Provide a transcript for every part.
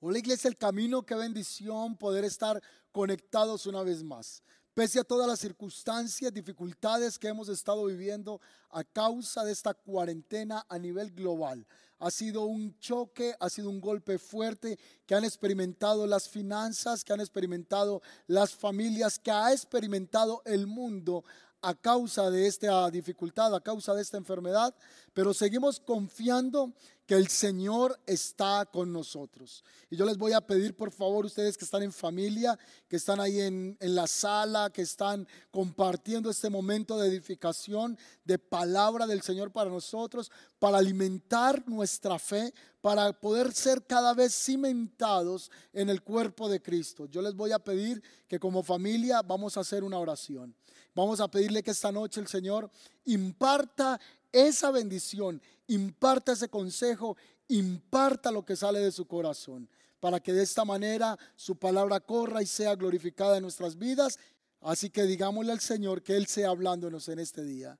Hola iglesia, el camino, qué bendición poder estar conectados una vez más. Pese a todas las circunstancias, dificultades que hemos estado viviendo a causa de esta cuarentena a nivel global. Ha sido un choque, ha sido un golpe fuerte que han experimentado las finanzas, que han experimentado las familias, que ha experimentado el mundo a causa de esta dificultad, a causa de esta enfermedad, pero seguimos confiando que el Señor está con nosotros. Y yo les voy a pedir, por favor, ustedes que están en familia, que están ahí en, en, la sala, que están compartiendo este momento de edificación, de palabra del Señor para nosotros, para alimentar nuestra fe, para poder ser cada vez cimentados en el cuerpo de Cristo. Yo les voy a pedir que como familia vamos a hacer una oración. Vamos a pedirle que esta noche el Señor imparta esa bendición, imparta ese consejo, imparta lo que sale de su corazón, para que de esta manera su palabra corra y sea glorificada en nuestras vidas. Así que digámosle al Señor que Él sea hablándonos en este día.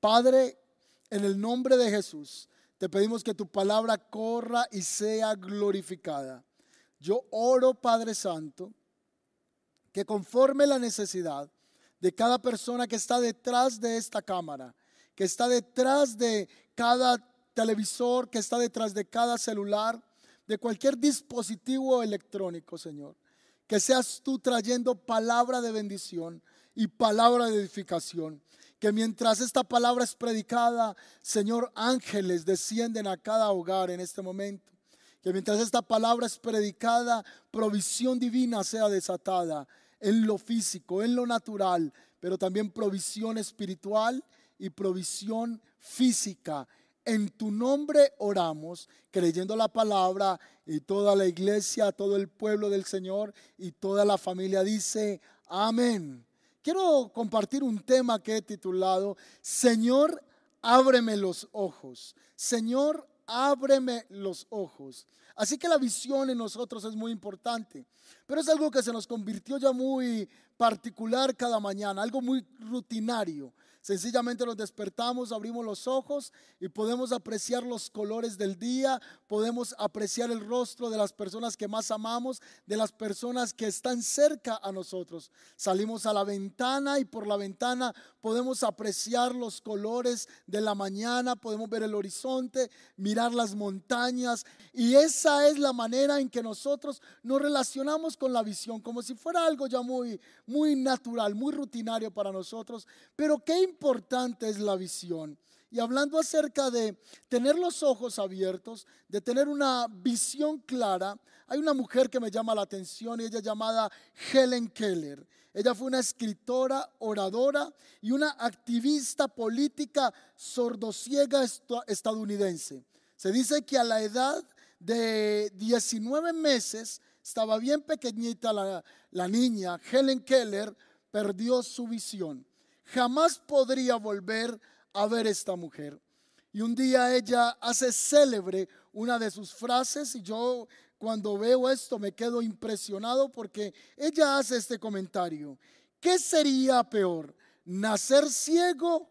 Padre, en el nombre de Jesús, te pedimos que tu palabra corra y sea glorificada. Yo oro, Padre Santo, que conforme la necesidad de cada persona que está detrás de esta cámara, que está detrás de cada televisor, que está detrás de cada celular, de cualquier dispositivo electrónico, Señor. Que seas tú trayendo palabra de bendición y palabra de edificación. Que mientras esta palabra es predicada, Señor, ángeles descienden a cada hogar en este momento. Que mientras esta palabra es predicada, provisión divina sea desatada en lo físico, en lo natural, pero también provisión espiritual y provisión física. En tu nombre oramos, creyendo la palabra y toda la iglesia, todo el pueblo del Señor y toda la familia dice, amén. Quiero compartir un tema que he titulado, Señor, ábreme los ojos. Señor, ábreme los ojos. Así que la visión en nosotros es muy importante, pero es algo que se nos convirtió ya muy particular cada mañana, algo muy rutinario. Sencillamente nos despertamos, abrimos los ojos y podemos apreciar los colores del día, podemos apreciar el rostro de las personas que más amamos, de las personas que están cerca a nosotros. Salimos a la ventana y por la ventana podemos apreciar los colores de la mañana, podemos ver el horizonte, mirar las montañas y esa es la manera en que nosotros nos relacionamos con la visión, como si fuera algo ya muy muy natural, muy rutinario para nosotros, pero qué importante es la visión. Y hablando acerca de tener los ojos abiertos, de tener una visión clara, hay una mujer que me llama la atención y ella llamada Helen Keller. Ella fue una escritora, oradora y una activista política sordosiega estadounidense. Se dice que a la edad de 19 meses, estaba bien pequeñita la, la niña, Helen Keller, perdió su visión jamás podría volver a ver esta mujer. Y un día ella hace célebre una de sus frases y yo cuando veo esto me quedo impresionado porque ella hace este comentario. ¿Qué sería peor? ¿Nacer ciego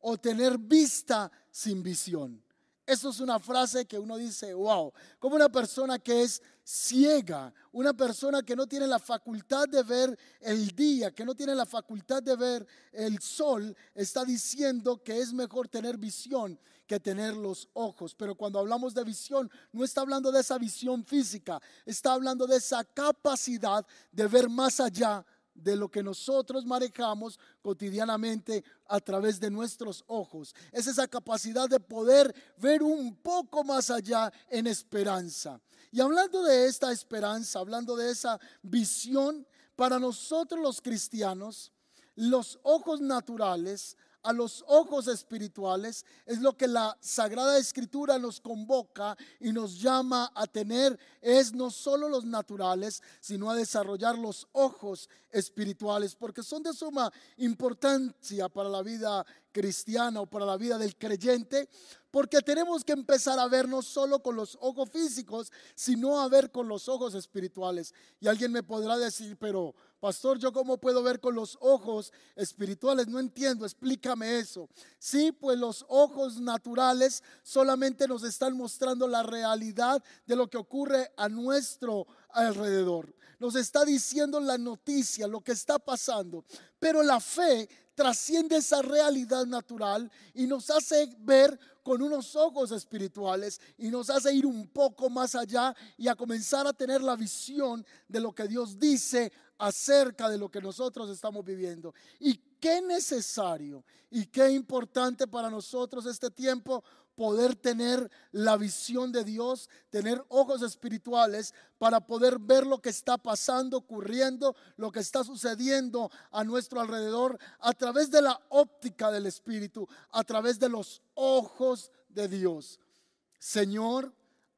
o tener vista sin visión? Eso es una frase que uno dice, wow, como una persona que es ciega, una persona que no tiene la facultad de ver el día, que no tiene la facultad de ver el sol, está diciendo que es mejor tener visión que tener los ojos. Pero cuando hablamos de visión, no está hablando de esa visión física, está hablando de esa capacidad de ver más allá de lo que nosotros manejamos cotidianamente a través de nuestros ojos. Es esa capacidad de poder ver un poco más allá en esperanza. Y hablando de esta esperanza, hablando de esa visión, para nosotros los cristianos, los ojos naturales a los ojos espirituales es lo que la Sagrada Escritura nos convoca y nos llama a tener, es no solo los naturales, sino a desarrollar los ojos espirituales, porque son de suma importancia para la vida cristiana o para la vida del creyente, porque tenemos que empezar a ver no solo con los ojos físicos, sino a ver con los ojos espirituales. Y alguien me podrá decir, pero Pastor, ¿yo cómo puedo ver con los ojos espirituales? No entiendo, explícame eso. Sí, pues los ojos naturales solamente nos están mostrando la realidad de lo que ocurre a nuestro alrededor. Nos está diciendo la noticia, lo que está pasando. Pero la fe trasciende esa realidad natural y nos hace ver con unos ojos espirituales y nos hace ir un poco más allá y a comenzar a tener la visión de lo que Dios dice acerca de lo que nosotros estamos viviendo. Y qué necesario y qué importante para nosotros este tiempo poder tener la visión de Dios, tener ojos espirituales para poder ver lo que está pasando, ocurriendo, lo que está sucediendo a nuestro alrededor a través de la óptica del Espíritu, a través de los ojos de Dios. Señor,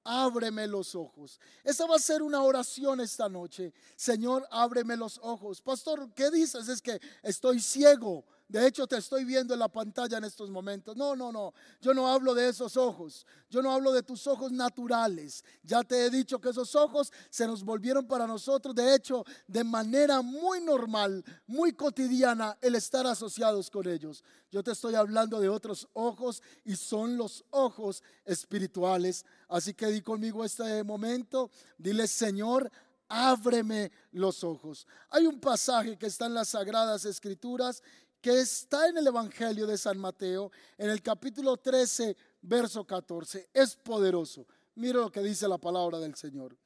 ábreme los ojos. Esa va a ser una oración esta noche. Señor, ábreme los ojos. Pastor, ¿qué dices? Es que estoy ciego. De hecho, te estoy viendo en la pantalla en estos momentos. No, no, no. Yo no hablo de esos ojos. Yo no hablo de tus ojos naturales. Ya te he dicho que esos ojos se nos volvieron para nosotros, de hecho, de manera muy normal, muy cotidiana, el estar asociados con ellos. Yo te estoy hablando de otros ojos y son los ojos espirituales. Así que di conmigo este momento. Dile, Señor, ábreme los ojos. Hay un pasaje que está en las Sagradas Escrituras que está en el Evangelio de San Mateo, en el capítulo 13, verso 14. Es poderoso. Mira lo que dice la palabra del Señor.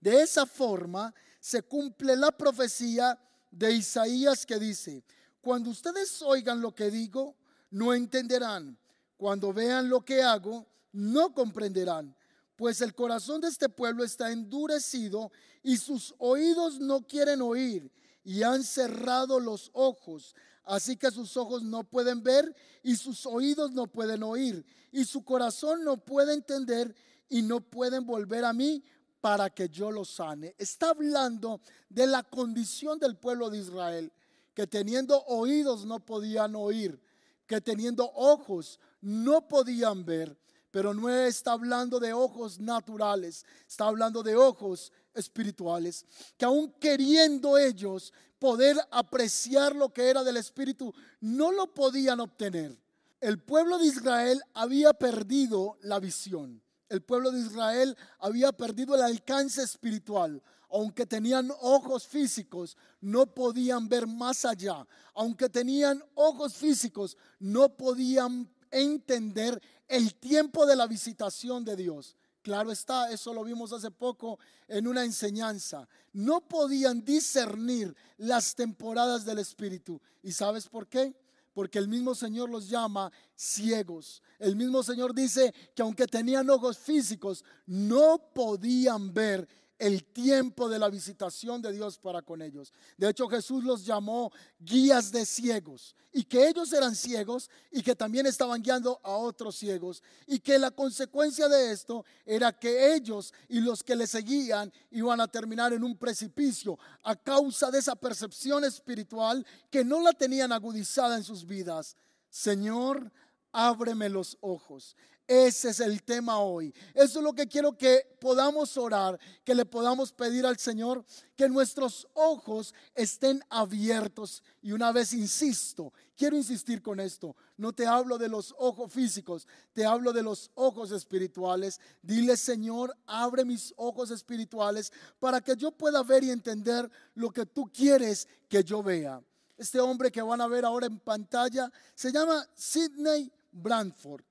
De esa forma se cumple la profecía de Isaías que dice, cuando ustedes oigan lo que digo, no entenderán. Cuando vean lo que hago, no comprenderán. Pues el corazón de este pueblo está endurecido y sus oídos no quieren oír y han cerrado los ojos, así que sus ojos no pueden ver y sus oídos no pueden oír y su corazón no puede entender y no pueden volver a mí para que yo los sane. Está hablando de la condición del pueblo de Israel, que teniendo oídos no podían oír, que teniendo ojos no podían ver, pero no está hablando de ojos naturales, está hablando de ojos espirituales, que aún queriendo ellos poder apreciar lo que era del Espíritu, no lo podían obtener. El pueblo de Israel había perdido la visión. El pueblo de Israel había perdido el alcance espiritual. Aunque tenían ojos físicos, no podían ver más allá. Aunque tenían ojos físicos, no podían entender el tiempo de la visitación de Dios. Claro está, eso lo vimos hace poco en una enseñanza. No podían discernir las temporadas del Espíritu. ¿Y sabes por qué? Porque el mismo Señor los llama ciegos. El mismo Señor dice que aunque tenían ojos físicos, no podían ver el tiempo de la visitación de Dios para con ellos. De hecho, Jesús los llamó guías de ciegos y que ellos eran ciegos y que también estaban guiando a otros ciegos y que la consecuencia de esto era que ellos y los que le seguían iban a terminar en un precipicio a causa de esa percepción espiritual que no la tenían agudizada en sus vidas. Señor, ábreme los ojos. Ese es el tema hoy. Eso es lo que quiero que podamos orar, que le podamos pedir al Señor, que nuestros ojos estén abiertos. Y una vez insisto, quiero insistir con esto, no te hablo de los ojos físicos, te hablo de los ojos espirituales. Dile, Señor, abre mis ojos espirituales para que yo pueda ver y entender lo que tú quieres que yo vea. Este hombre que van a ver ahora en pantalla se llama Sidney Brandford.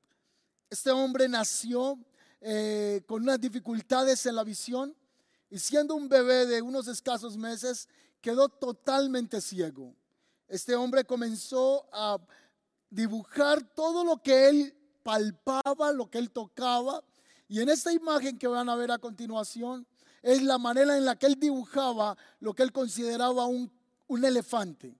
Este hombre nació eh, con unas dificultades en la visión y siendo un bebé de unos escasos meses quedó totalmente ciego. Este hombre comenzó a dibujar todo lo que él palpaba, lo que él tocaba. Y en esta imagen que van a ver a continuación es la manera en la que él dibujaba lo que él consideraba un, un elefante.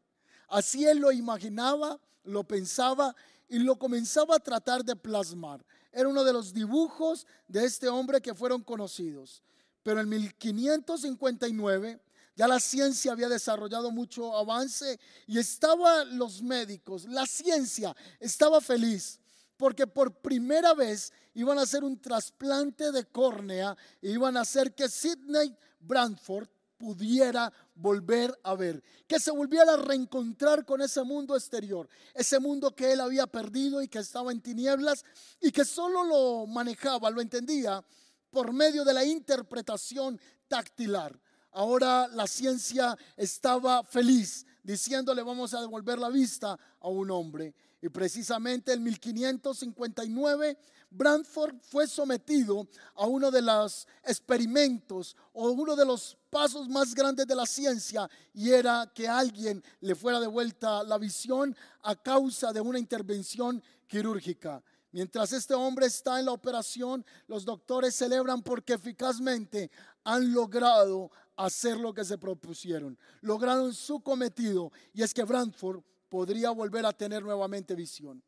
Así él lo imaginaba, lo pensaba y lo comenzaba a tratar de plasmar. Era uno de los dibujos de este hombre que fueron conocidos. Pero en 1559 ya la ciencia había desarrollado mucho avance y estaban los médicos, la ciencia estaba feliz porque por primera vez iban a hacer un trasplante de córnea e iban a hacer que Sidney Brandford pudiera volver a ver, que se volviera a reencontrar con ese mundo exterior, ese mundo que él había perdido y que estaba en tinieblas y que solo lo manejaba, lo entendía por medio de la interpretación tactilar. Ahora la ciencia estaba feliz diciéndole vamos a devolver la vista a un hombre. Y precisamente en 1559 Branford fue sometido a uno de los experimentos o uno de los pasos más grandes de la ciencia y era que alguien le fuera devuelta la visión a causa de una intervención quirúrgica. Mientras este hombre está en la operación, los doctores celebran porque eficazmente han logrado hacer lo que se propusieron. Lograron su cometido y es que Branford podría volver a tener nuevamente visión.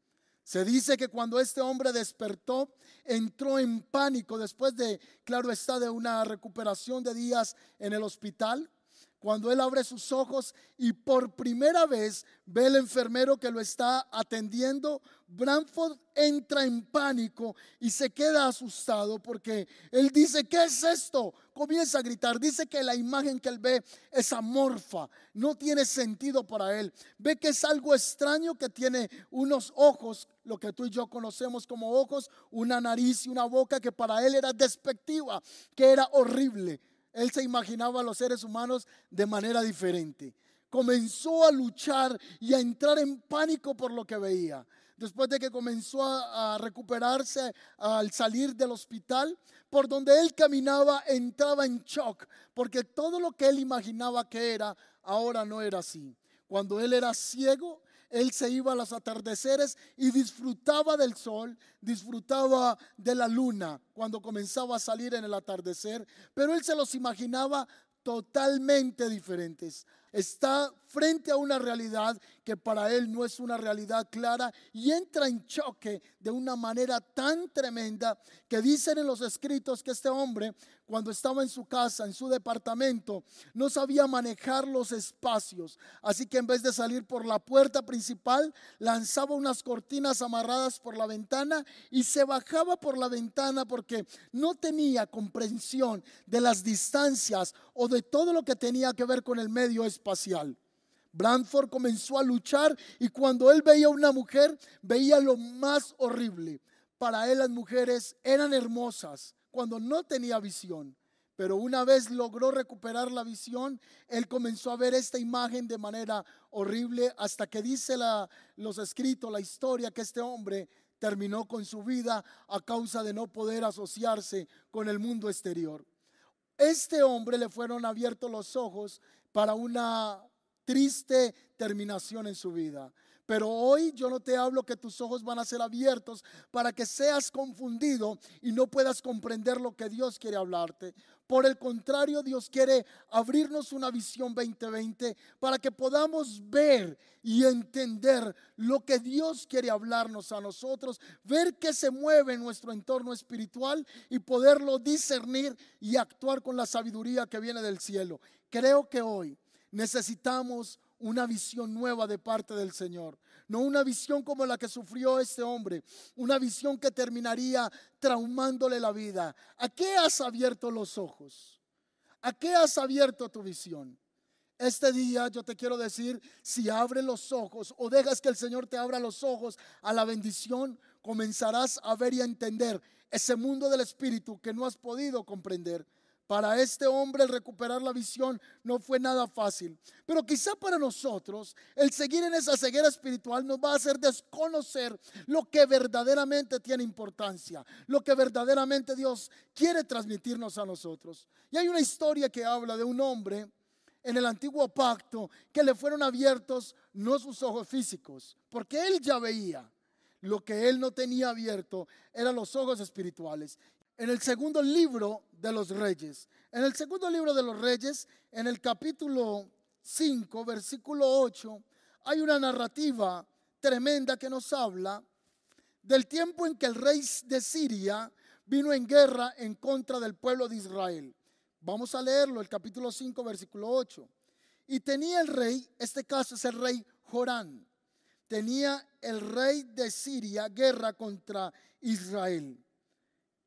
Se dice que cuando este hombre despertó, entró en pánico después de, claro está, de una recuperación de días en el hospital. Cuando él abre sus ojos y por primera vez ve al enfermero que lo está atendiendo, Branford entra en pánico y se queda asustado porque él dice, ¿qué es esto? Comienza a gritar, dice que la imagen que él ve es amorfa, no tiene sentido para él. Ve que es algo extraño que tiene unos ojos, lo que tú y yo conocemos como ojos, una nariz y una boca que para él era despectiva, que era horrible. Él se imaginaba a los seres humanos de manera diferente. Comenzó a luchar y a entrar en pánico por lo que veía. Después de que comenzó a, recuperarse al salir del hospital, por donde él caminaba entraba en shock, porque todo lo que él imaginaba que era, ahora no era así. Cuando él era ciego, él se iba a los atardeceres y disfrutaba del sol, disfrutaba de la luna cuando comenzaba a salir en el atardecer, pero él se los imaginaba totalmente diferentes está frente a una realidad que para él no es una realidad clara y entra en choque de una manera tan tremenda que dicen en los escritos que este hombre cuando estaba en su casa, en su departamento, no sabía manejar los espacios. Así que en vez de salir por la puerta principal, lanzaba unas cortinas amarradas por la ventana y se bajaba por la ventana porque no tenía comprensión de las distancias o de todo lo que tenía que ver con el medio espacio espacial. Branford comenzó a luchar y cuando él veía a una mujer, veía lo más horrible. Para él las mujeres eran hermosas cuando no tenía visión. Pero una vez logró recuperar la visión, él comenzó a ver esta imagen de manera horrible hasta que dice los escritos, la historia, que este hombre terminó con su vida a causa de no poder asociarse con el mundo exterior. Este hombre le fueron abiertos los ojos para una triste terminación en su vida. Pero hoy yo no te hablo que tus ojos van a ser abiertos para que seas confundido y no puedas comprender lo que Dios quiere hablarte. Por el contrario, Dios quiere abrirnos una visión 2020 para que podamos ver y entender lo que Dios quiere hablarnos a nosotros, ver qué se mueve en nuestro entorno espiritual y poderlo discernir y actuar con la sabiduría que viene del cielo. Creo que hoy necesitamos una visión nueva de parte del Señor. No una visión como la que sufrió este hombre, una visión que terminaría traumándole la vida. ¿A qué has abierto los ojos? ¿A qué has abierto tu visión? Este día yo te quiero decir, si abres los ojos o dejas que el Señor te abra los ojos a la bendición, comenzarás a ver y a entender ese mundo del Espíritu que no has podido comprender. Para este hombre el recuperar la visión no fue nada fácil. Pero quizá para nosotros el seguir en esa ceguera espiritual nos va a hacer desconocer lo que verdaderamente tiene importancia, lo que verdaderamente Dios quiere transmitirnos a nosotros. Y hay una historia que habla de un hombre en el antiguo pacto que le fueron abiertos no sus ojos físicos, porque él ya veía. Lo que él no tenía abierto eran los ojos espirituales en el segundo libro de los reyes. En el segundo libro de los reyes, en el capítulo 5, versículo 8, hay una narrativa tremenda que nos habla del tiempo en que el rey de Siria vino en guerra en contra del pueblo de Israel. Vamos a leerlo, el capítulo 5, versículo 8. Y tenía el rey, este caso es el rey Jorán, tenía el rey de Siria guerra contra Israel.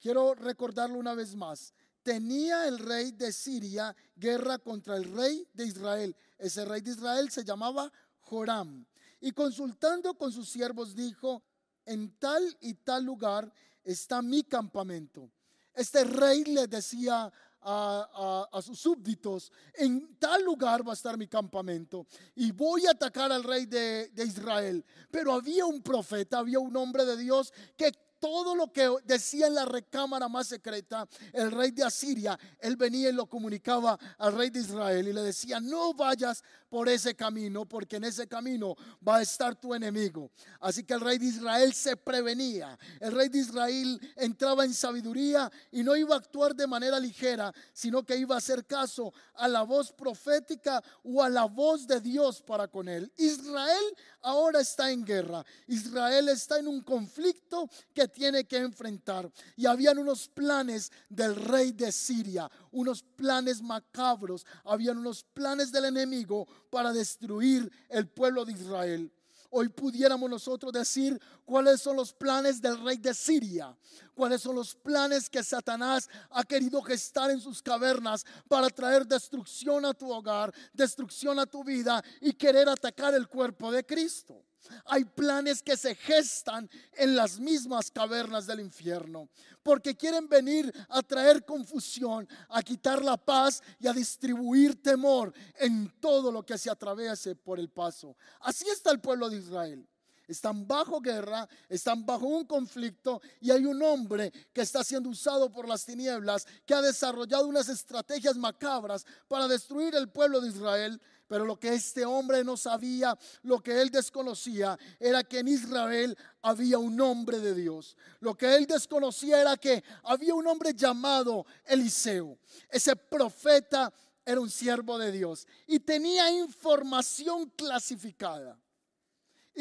Quiero recordarlo una vez más. tenía el rey de Siria guerra contra el rey de Israel. Ese rey de Israel se llamaba Joram. Y consultando con sus siervos dijo, en tal y tal lugar está mi campamento. Este rey le decía a, sus súbditos, en tal lugar va a estar mi campamento y voy a atacar al rey de, Israel. Pero había un profeta, había un hombre de Dios que todo lo que decía en la recámara más secreta el rey de Asiria, él venía y lo comunicaba al rey de Israel y le decía, no vayas por ese camino, porque en ese camino va a estar tu enemigo. Así que el rey de Israel se prevenía. El rey de Israel entraba en sabiduría y no iba a actuar de manera ligera, sino que iba a hacer caso a la voz profética o a la voz de Dios para con él. Israel ahora está en guerra. Israel está en un conflicto que tiene que enfrentar. Y habían unos planes del rey de Siria, unos planes macabros, habían unos planes del enemigo para destruir el pueblo de Israel. Hoy pudiéramos nosotros decir cuáles son los planes del rey de Siria, cuáles son los planes que Satanás ha querido gestar en sus cavernas para traer destrucción a tu hogar, destrucción a tu vida y querer atacar el cuerpo de Cristo. Hay planes que se gestan en las mismas cavernas del infierno, porque quieren venir a traer confusión, a quitar la paz y a distribuir temor en todo lo que se atraviese por el paso. Así está el pueblo de Israel. Están bajo guerra, están bajo un conflicto y hay un hombre que está siendo usado por las tinieblas, que ha desarrollado unas estrategias macabras para destruir el pueblo de Israel pero lo que este hombre no sabía, lo que él desconocía, era que en Israel había un hombre de Dios. Lo que él desconocía era que había un hombre llamado Eliseo. Ese profeta era un siervo de Dios y tenía información clasificada.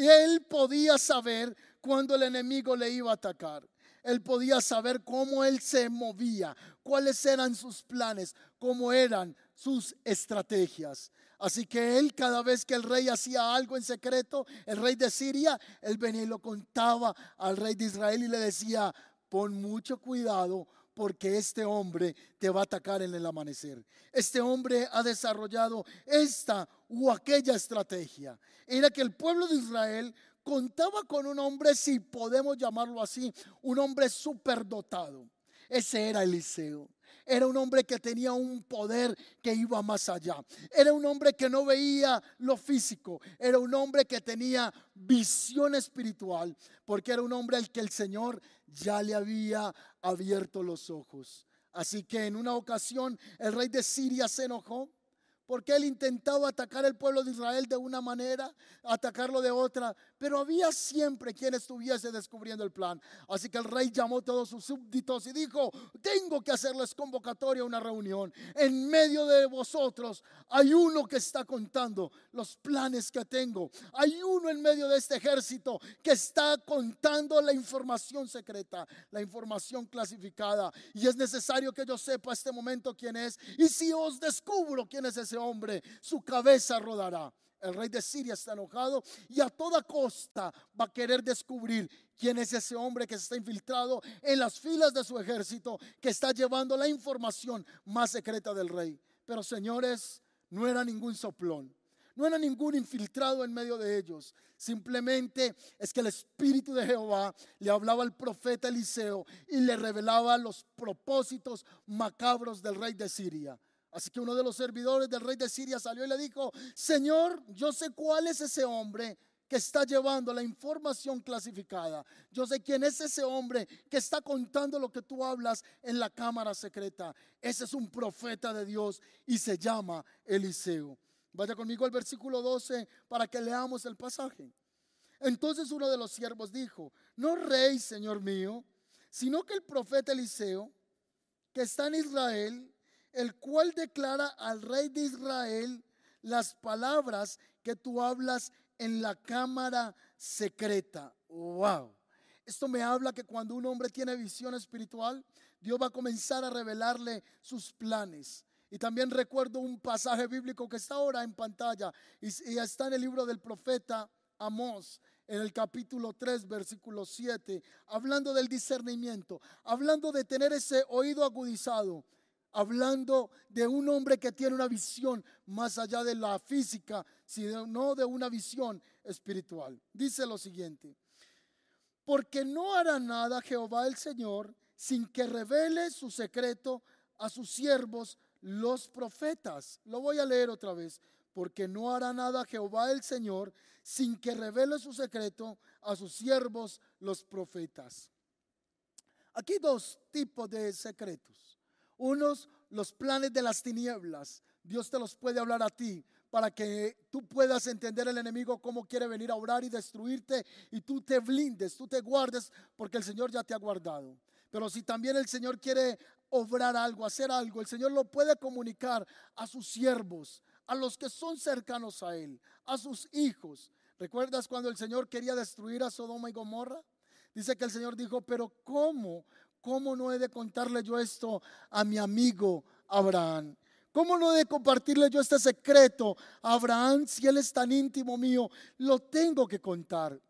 Él podía saber cuando el enemigo le iba a atacar. Él podía saber cómo él se movía, cuáles eran sus planes, cómo eran sus estrategias. Así que él cada vez que el rey hacía algo en secreto, el rey de Siria, él venía y lo contaba al rey de Israel y le decía, pon mucho cuidado porque este hombre te va a atacar en el amanecer. Este hombre ha desarrollado esta u aquella estrategia. Era que el pueblo de Israel contaba con un hombre, si podemos llamarlo así, un hombre superdotado. Ese era Eliseo. Era un hombre que tenía un poder que iba más allá. Era un hombre que no veía lo físico. Era un hombre que tenía visión espiritual. Porque era un hombre al que el Señor ya le había abierto los ojos. Así que en una ocasión el rey de Siria se enojó porque él intentaba atacar el pueblo de Israel de una manera, atacarlo de otra, pero había siempre quien estuviese descubriendo el plan. Así que el rey llamó a todos sus súbditos y dijo, tengo que hacerles convocatoria a una reunión. En medio de vosotros hay uno que está contando los planes que tengo. Hay uno en medio de este ejército que está contando la información secreta, la información clasificada. Y es necesario que yo sepa este momento quién es. Y si os descubro quién es ese hombre, su cabeza rodará. El rey de Siria está enojado y a toda costa va a querer descubrir quién es ese hombre que se está infiltrado en las filas de su ejército, que está llevando la información más secreta del rey. Pero señores, no era ningún soplón. No era ningún infiltrado en medio de ellos. Simplemente es que el Espíritu de Jehová le hablaba al profeta Eliseo y le revelaba los propósitos macabros del rey de Siria. Así que uno de los servidores del rey de Siria salió y le dijo, Señor, yo sé cuál es ese hombre que está llevando la información clasificada. Yo sé quién es ese hombre que está contando lo que tú hablas en la cámara secreta. Ese es un profeta de Dios y se llama Eliseo. Vaya conmigo al versículo 12 para que leamos el pasaje. Entonces uno de los siervos dijo, no rey, señor mío, sino que el profeta Eliseo, que está en Israel, el cual declara al rey de Israel las palabras que tú hablas en la cámara secreta. Wow. Esto me habla que cuando un hombre tiene visión espiritual, Dios va a comenzar a revelarle sus planes. Y también recuerdo un pasaje bíblico que está ahora en pantalla y, está en el libro del profeta Amós, en el capítulo 3, versículo 7, hablando del discernimiento, hablando de tener ese oído agudizado hablando de un hombre que tiene una visión más allá de la física, sino de una visión espiritual. Dice lo siguiente, porque no hará nada Jehová el Señor sin que revele su secreto a sus siervos los profetas. Lo voy a leer otra vez. Porque no hará nada Jehová el Señor sin que revele su secreto a sus siervos los profetas. Aquí dos tipos de secretos. Unos, los planes de las tinieblas. Dios te los puede hablar a ti para que tú puedas entender el enemigo cómo quiere venir a orar y destruirte y tú te blindes, tú te guardes porque el Señor ya te ha guardado. Pero si también el Señor quiere obrar algo, hacer algo, el Señor lo puede comunicar a sus siervos, a los que son cercanos a Él, a sus hijos. ¿Recuerdas cuando el Señor quería destruir a Sodoma y Gomorra? Dice que el Señor dijo, pero ¿cómo? ¿Cómo no he de contarle yo esto a mi amigo Abraham? ¿Cómo no he de compartirle yo este secreto a Abraham si él es tan íntimo mío? Lo tengo que contar.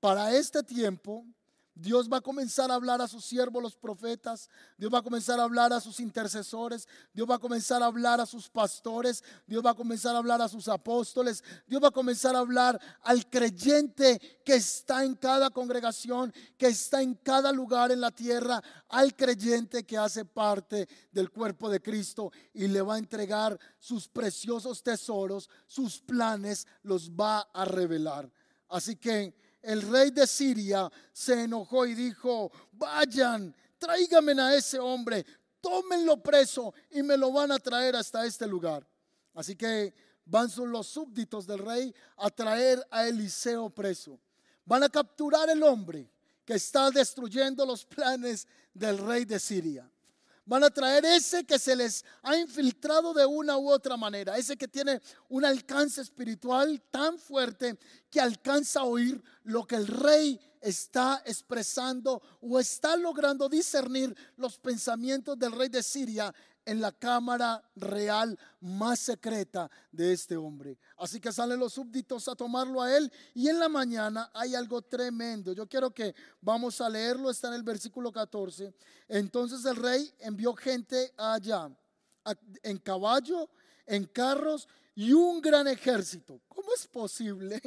Para este tiempo, Dios va a comenzar a hablar a sus siervos, los profetas. Dios va a comenzar a hablar a sus intercesores. Dios va a comenzar a hablar a sus pastores. Dios va a comenzar a hablar a sus apóstoles. Dios va a comenzar a hablar al creyente que está en cada congregación, que está en cada lugar en la tierra, al creyente que hace parte del cuerpo de Cristo y le va a entregar sus preciosos tesoros, sus planes, los va a revelar. Así que el rey de Siria se enojó y dijo, vayan, tráiganme a ese hombre, tómenlo preso y me lo van a traer hasta este lugar. Así que van los súbditos del rey a traer a Eliseo preso. Van a capturar el hombre que está destruyendo los planes del rey de Siria. Van a traer ese que se les ha infiltrado de una u otra manera, ese que tiene un alcance espiritual tan fuerte que alcanza a oír lo que el rey está expresando o está logrando discernir los pensamientos del rey de Siria en la cámara real más secreta de este hombre. Así que salen los súbditos a tomarlo a él y en la mañana hay algo tremendo. Yo quiero que vamos a leerlo, está en el versículo 14. Entonces el rey envió gente allá, en caballo, en carros y un gran ejército. ¿Cómo es posible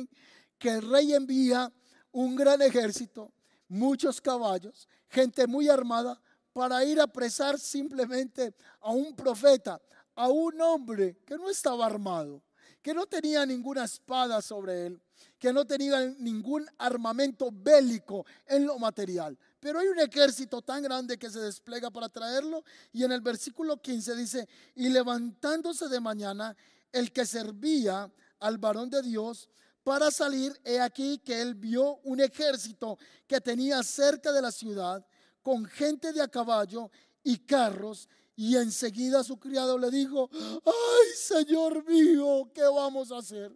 que el rey envía un gran ejército, muchos caballos, gente muy armada? Para ir a apresar simplemente a un profeta, a un hombre que no estaba armado, que no tenía ninguna espada sobre él, que no tenía ningún armamento bélico en lo material. Pero hay un ejército tan grande que se despliega para traerlo y en el versículo 15 dice, y levantándose de mañana, el que servía al varón de Dios para salir, he aquí que él vio un ejército que tenía cerca de la ciudad con gente de a caballo y carros. Y enseguida su criado le dijo, ay Señor mío, ¿qué vamos a hacer?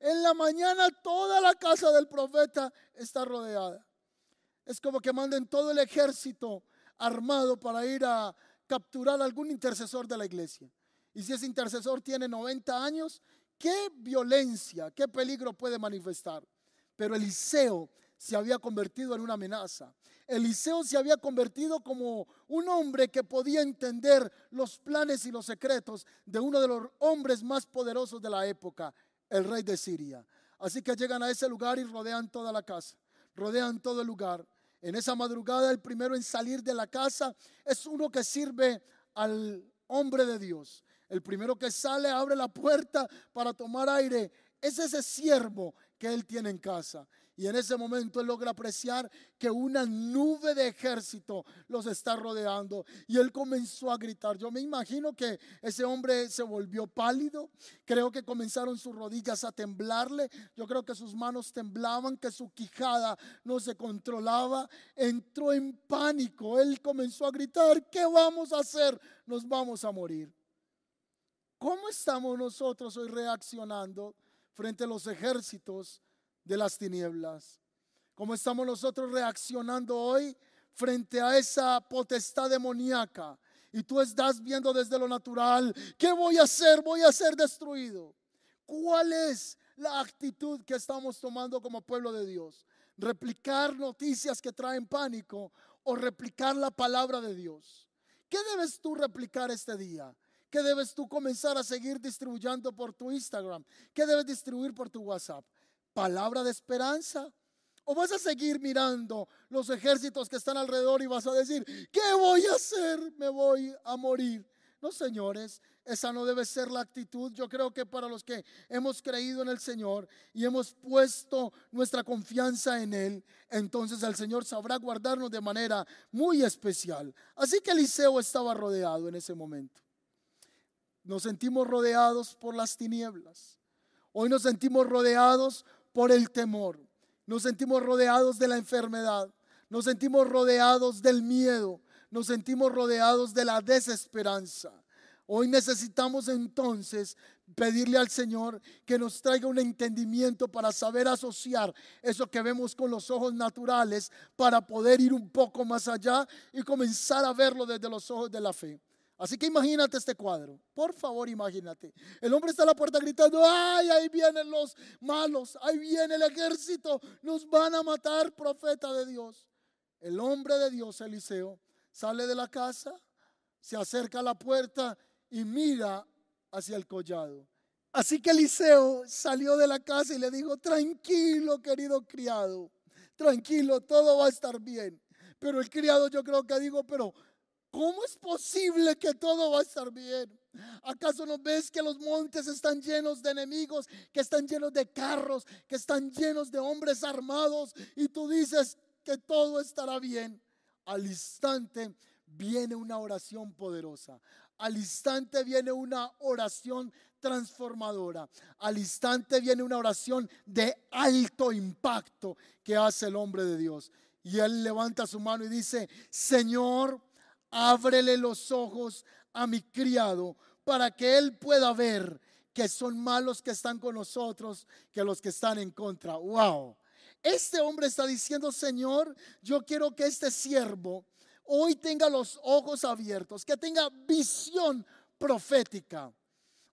En la mañana toda la casa del profeta está rodeada. Es como que manden todo el ejército armado para ir a capturar algún intercesor de la iglesia. Y si ese intercesor tiene 90 años, qué violencia, qué peligro puede manifestar. Pero Eliseo se había convertido en una amenaza. Eliseo se había convertido como un hombre que podía entender los planes y los secretos de uno de los hombres más poderosos de la época, el rey de Siria. Así que llegan a ese lugar y rodean toda la casa, rodean todo el lugar. En esa madrugada el primero en salir de la casa es uno que sirve al hombre de Dios. El primero que sale abre la puerta para tomar aire es ese siervo que él tiene en casa. Y en ese momento él logra apreciar que una nube de ejército los está rodeando. Y él comenzó a gritar. Yo me imagino que ese hombre se volvió pálido. Creo que comenzaron sus rodillas a temblarle. Yo creo que sus manos temblaban, que su quijada no se controlaba. Entró en pánico. Él comenzó a gritar, ¿qué vamos a hacer? Nos vamos a morir. ¿Cómo estamos nosotros hoy reaccionando frente a los ejércitos? De las tinieblas. ¿Cómo estamos nosotros reaccionando hoy frente a esa potestad demoníaca? Y tú estás viendo desde lo natural, ¿qué voy a hacer? Voy a ser destruido. ¿Cuál es la actitud que estamos tomando como pueblo de Dios? ¿Replicar noticias que traen pánico o replicar la palabra de Dios? ¿Qué debes tú replicar este día? ¿Qué debes tú comenzar a seguir distribuyendo por tu Instagram? ¿Qué debes distribuir por tu WhatsApp? ¿Palabra de esperanza? ¿O vas a seguir mirando los ejércitos que están alrededor y vas a decir, ¿qué voy a hacer? Me voy a morir. No, señores, esa no debe ser la actitud. Yo creo que para los que hemos creído en el Señor y hemos puesto nuestra confianza en Él, entonces el Señor sabrá guardarnos de manera muy especial. Así que Eliseo estaba rodeado en ese momento. Nos sentimos rodeados por las tinieblas. Hoy nos sentimos rodeados por el temor. Nos sentimos rodeados de la enfermedad. Nos sentimos rodeados del miedo. Nos sentimos rodeados de la desesperanza. Hoy necesitamos entonces pedirle al Señor que nos traiga un entendimiento para saber asociar eso que vemos con los ojos naturales para poder ir un poco más allá y comenzar a verlo desde los ojos de la fe. Así que imagínate este cuadro. Por favor, imagínate. El hombre está a la puerta gritando, ay, ahí vienen los malos, ahí viene el ejército, nos van a matar, profeta de Dios. El hombre de Dios, Eliseo, sale de la casa, se acerca a la puerta y mira hacia el collado. Así que Eliseo salió de la casa y le dijo, tranquilo, querido criado, tranquilo, todo va a estar bien. Pero el criado yo creo que digo, pero ¿Cómo es posible que todo va a estar bien? ¿Acaso no ves que los montes están llenos de enemigos, que están llenos de carros, que están llenos de hombres armados? Y tú dices que todo estará bien. Al instante viene una oración poderosa. Al instante viene una oración transformadora. Al instante viene una oración de alto impacto que hace el hombre de Dios. Y él levanta su mano y dice, Señor, ábrele los ojos a mi criado para que él pueda ver que son malos que están con nosotros que los que están en contra. Wow. Este hombre está diciendo, Señor, yo quiero que este siervo hoy tenga los ojos abiertos, que tenga visión profética.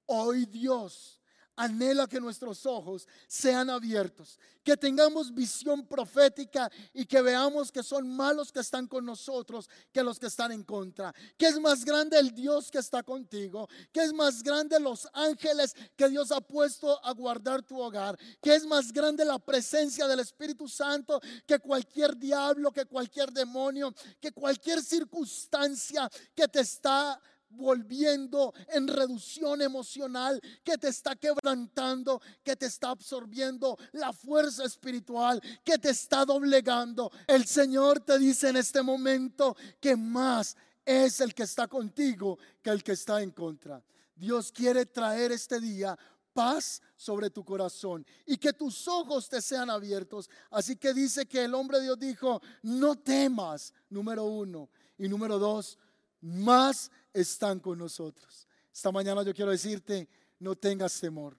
Hoy Dios anhela que nuestros ojos sean abiertos, que tengamos visión profética y que veamos que son malos que están con nosotros que los que están en contra. Que es más grande el Dios que está contigo, que es más grande los ángeles que Dios ha puesto a guardar tu hogar, que es más grande la presencia del Espíritu Santo que cualquier diablo, que cualquier demonio, que cualquier circunstancia que te está volviendo en reducción emocional, que te está quebrantando, que te está absorbiendo la fuerza espiritual, que te está doblegando. El Señor te dice en este momento que más es el que está contigo que el que está en contra. Dios quiere traer este día paz sobre tu corazón y que tus ojos te sean abiertos. Así que dice que el hombre Dios dijo, no temas, número uno. Y número dos, más están con nosotros. Esta mañana yo quiero decirte, no tengas temor.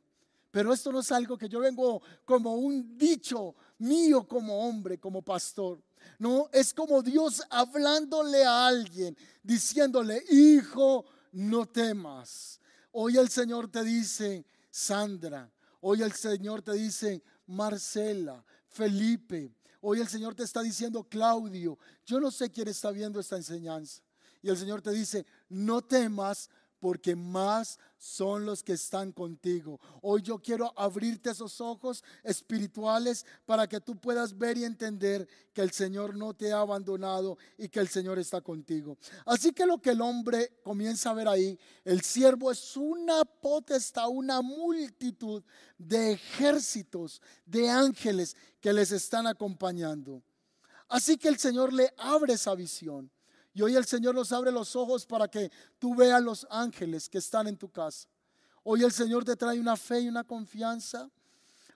Pero esto no es algo que yo vengo como un dicho mío como hombre, como pastor. No, es como Dios hablándole a alguien, diciéndole, hijo, no temas. Hoy el Señor te dice, Sandra. Hoy el Señor te dice, Marcela, Felipe. Hoy el Señor te está diciendo, Claudio. Yo no sé quién está viendo esta enseñanza. Y el Señor te dice, no temas porque más son los que están contigo. Hoy yo quiero abrirte esos ojos espirituales para que tú puedas ver y entender que el Señor no te ha abandonado y que el Señor está contigo. Así que lo que el hombre comienza a ver ahí, el siervo es una potestad, una multitud de ejércitos, de ángeles que les están acompañando. Así que el Señor le abre esa visión. Y hoy el Señor nos abre los ojos para que tú veas los ángeles que están en tu casa. Hoy el Señor te trae una fe y una confianza.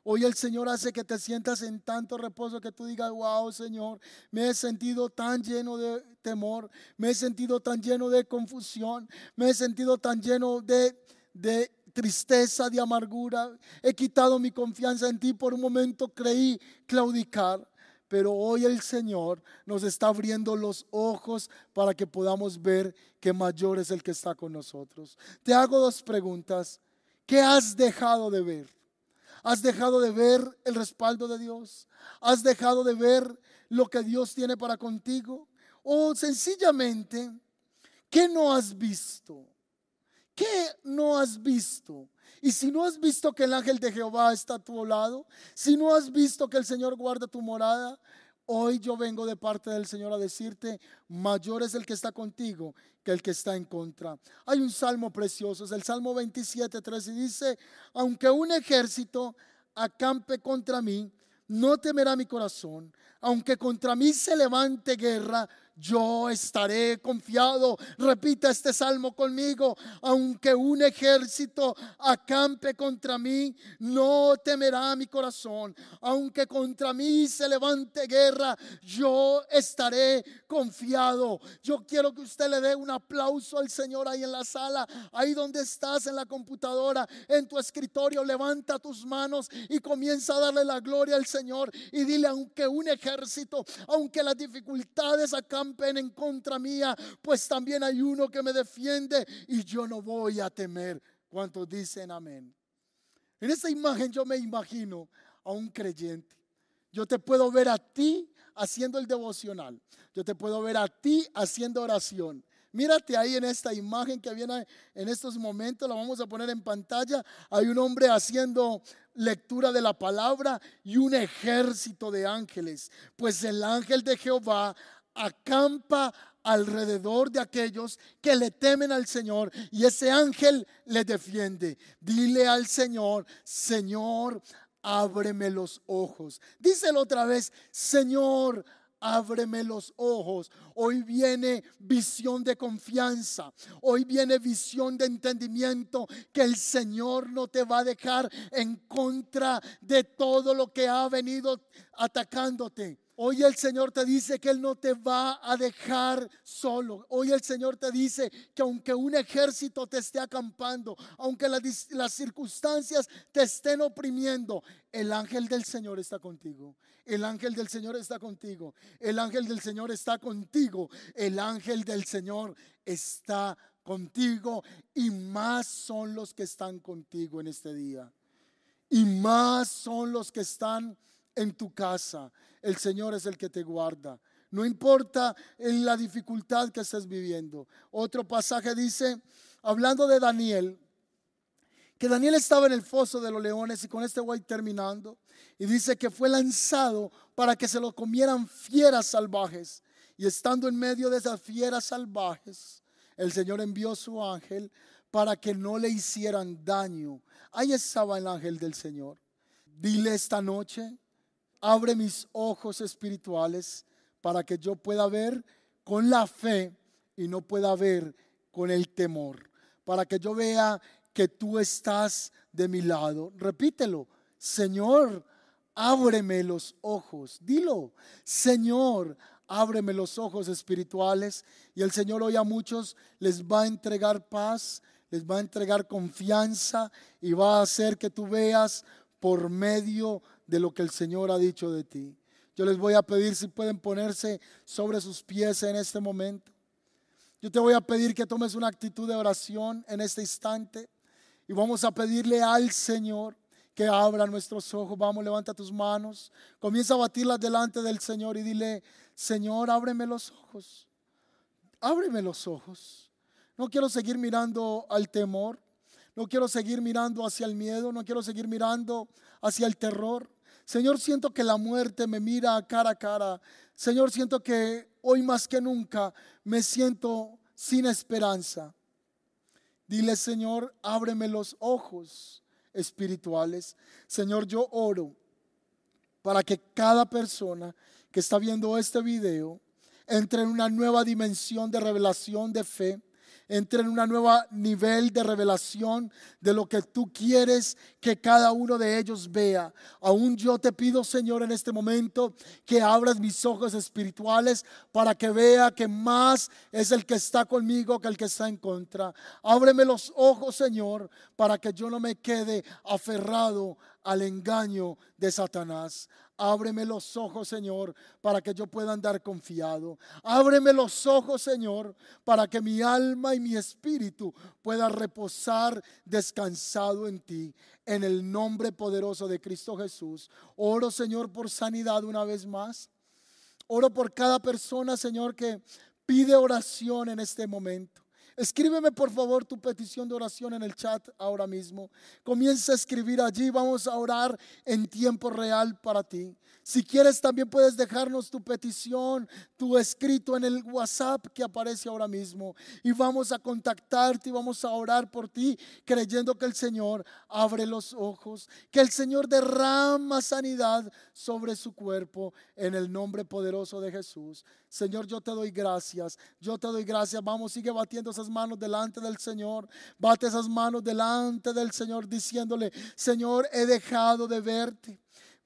Hoy el Señor hace que te sientas en tanto reposo que tú digas, wow Señor, me he sentido tan lleno de temor, me he sentido tan lleno de confusión, me he sentido tan lleno de, de tristeza, de amargura. He quitado mi confianza en ti. Por un momento creí claudicar. Pero hoy el Señor nos está abriendo los ojos para que podamos ver que mayor es el que está con nosotros. Te hago dos preguntas. ¿Qué has dejado de ver? ¿Has dejado de ver el respaldo de Dios? ¿Has dejado de ver lo que Dios tiene para contigo? O sencillamente ¿Qué no has visto? ¿Qué no has visto? Y si no has visto que el ángel de Jehová está a tu lado, si no has visto que el Señor guarda tu morada, hoy yo vengo de parte del Señor a decirte, mayor es el que está contigo que el que está en contra. Hay un salmo precioso, es el Salmo 27, 3 y dice, aunque un ejército acampe contra mí, no temerá mi corazón, aunque contra mí se levante guerra, yo estaré confiado. Repita este salmo conmigo. Aunque un ejército acampe contra mí, no temerá mi corazón. Aunque contra mí se levante guerra, yo estaré confiado. Yo quiero que usted le dé un aplauso al Señor ahí en la sala, ahí donde estás en la computadora, en tu escritorio. Levanta tus manos y comienza a darle la gloria al Señor y dile, aunque un ejército, aunque las dificultades acampen, en contra mía, pues también hay uno que me defiende y yo no voy a temer. ¿Cuántos dicen amén? En esta imagen yo me imagino a un creyente. Yo te puedo ver a ti haciendo el devocional. Yo te puedo ver a ti haciendo oración. Mírate ahí en esta imagen que viene en estos momentos, la vamos a poner en pantalla. Hay un hombre haciendo lectura de la palabra y un ejército de ángeles. Pues el ángel de Jehová acampa alrededor de aquellos que le temen al Señor y ese ángel le defiende. Dile al Señor, Señor, ábreme los ojos. Díselo otra vez, Señor, ábreme los ojos. Hoy viene visión de confianza. Hoy viene visión de entendimiento que el Señor no te va a dejar en contra de todo lo que ha venido atacándote. Hoy el Señor te dice que Él no te va a dejar solo. Hoy el Señor te dice que aunque un ejército te esté acampando, aunque las, circunstancias te estén oprimiendo, el ángel del Señor está contigo. El ángel del Señor está contigo. El ángel del Señor está contigo. El ángel del Señor está contigo. Y más son los que están contigo en este día. Y más son los que están en tu casa. El Señor es el que te guarda. No importa en la dificultad que estés viviendo. Otro pasaje dice, hablando de Daniel, que Daniel estaba en el foso de los leones y con este voy terminando. Y dice que fue lanzado para que se lo comieran fieras salvajes. Y estando en medio de esas fieras salvajes, el Señor envió su ángel para que no le hicieran daño. Ahí estaba el ángel del Señor. Dile esta noche, abre mis ojos espirituales para que yo pueda ver con la fe y no pueda ver con el temor. Para que yo vea que tú estás de mi lado. Repítelo, Señor, ábreme los ojos. Dilo, Señor, ábreme los ojos espirituales. Y el Señor hoy a muchos les va a entregar paz, les va a entregar confianza y va a hacer que tú veas por medio de lo que el Señor ha dicho de ti. Yo les voy a pedir si pueden ponerse sobre sus pies en este momento. Yo te voy a pedir que tomes una actitud de oración en este instante y vamos a pedirle al Señor que abra nuestros ojos. Vamos, levanta tus manos, comienza a batirlas delante del Señor y dile, Señor, ábreme los ojos. Ábreme los ojos. No quiero seguir mirando al temor. No quiero seguir mirando hacia el miedo. No quiero seguir mirando hacia el terror. Señor, siento que la muerte me mira cara a cara. Señor, siento que hoy más que nunca me siento sin esperanza. Dile, Señor, ábreme los ojos espirituales. Señor, yo oro para que cada persona que está viendo este video entre en una nueva dimensión de revelación de fe entre en un nuevo nivel de revelación de lo que tú quieres que cada uno de ellos vea. Aún yo te pido, Señor, en este momento que abras mis ojos espirituales para que vea que más es el que está conmigo que el que está en contra. Ábreme los ojos, Señor, para que yo no me quede aferrado al engaño de Satanás. Ábreme los ojos, Señor, para que yo pueda andar confiado. Ábreme los ojos, Señor, para que mi alma y mi espíritu pueda reposar descansado en ti. En el nombre poderoso de Cristo Jesús. Oro, Señor, por sanidad una vez más. Oro por cada persona, Señor, que Pide oración en este momento. Escríbeme por favor tu petición de oración en el chat ahora mismo. Comienza a escribir allí. Vamos a orar en tiempo real para ti. Si quieres también puedes dejarnos tu petición, tu escrito en el WhatsApp que aparece ahora mismo. Y vamos a contactarte y vamos a orar por ti creyendo que el Señor abre los ojos, que el Señor derrama sanidad sobre su cuerpo en el nombre poderoso de Jesús. Señor, yo te doy gracias. Yo te doy gracias. Vamos, sigue batiendo manos delante del Señor. Bate esas manos delante del Señor diciéndole, Señor, he dejado de verte.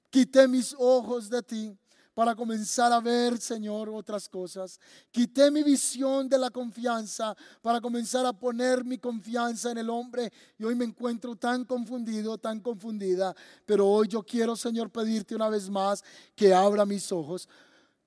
Quité mis ojos de ti para comenzar a ver, Señor, otras cosas. Quité mi visión de la confianza para comenzar a poner mi confianza en el hombre. Y hoy me encuentro tan confundido, tan confundida. Pero hoy yo quiero, Señor, pedirte una vez más que abra mis ojos.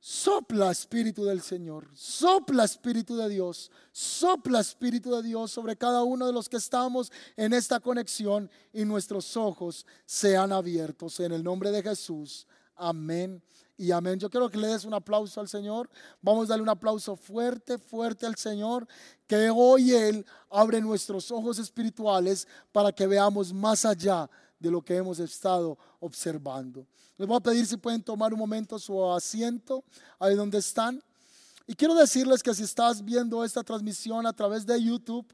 Sopla Espíritu del Señor, sopla Espíritu de Dios, sopla Espíritu de Dios sobre cada uno de los que estamos en esta conexión y nuestros ojos sean abiertos en el nombre de Jesús. Amén y amén. Yo quiero que le des un aplauso al Señor. Vamos a darle un aplauso fuerte, fuerte al Señor, que hoy Él abre nuestros ojos espirituales para que veamos más allá de lo que hemos estado observando. Les voy a pedir si pueden tomar un momento su asiento ahí donde están. Y quiero decirles que si estás viendo esta transmisión a través de YouTube,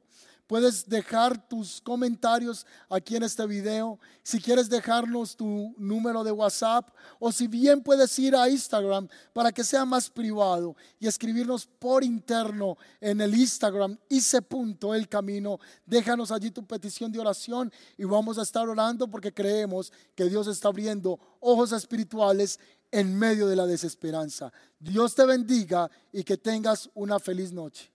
Puedes dejar tus comentarios aquí en este video. Si quieres dejarnos tu número de WhatsApp o si bien puedes ir a Instagram para que sea más privado y escribirnos por interno en el Instagram hice punto el camino. Déjanos allí tu petición de oración y vamos a estar orando porque creemos que Dios está abriendo ojos espirituales en medio de la desesperanza. Dios te bendiga y que tengas una feliz noche.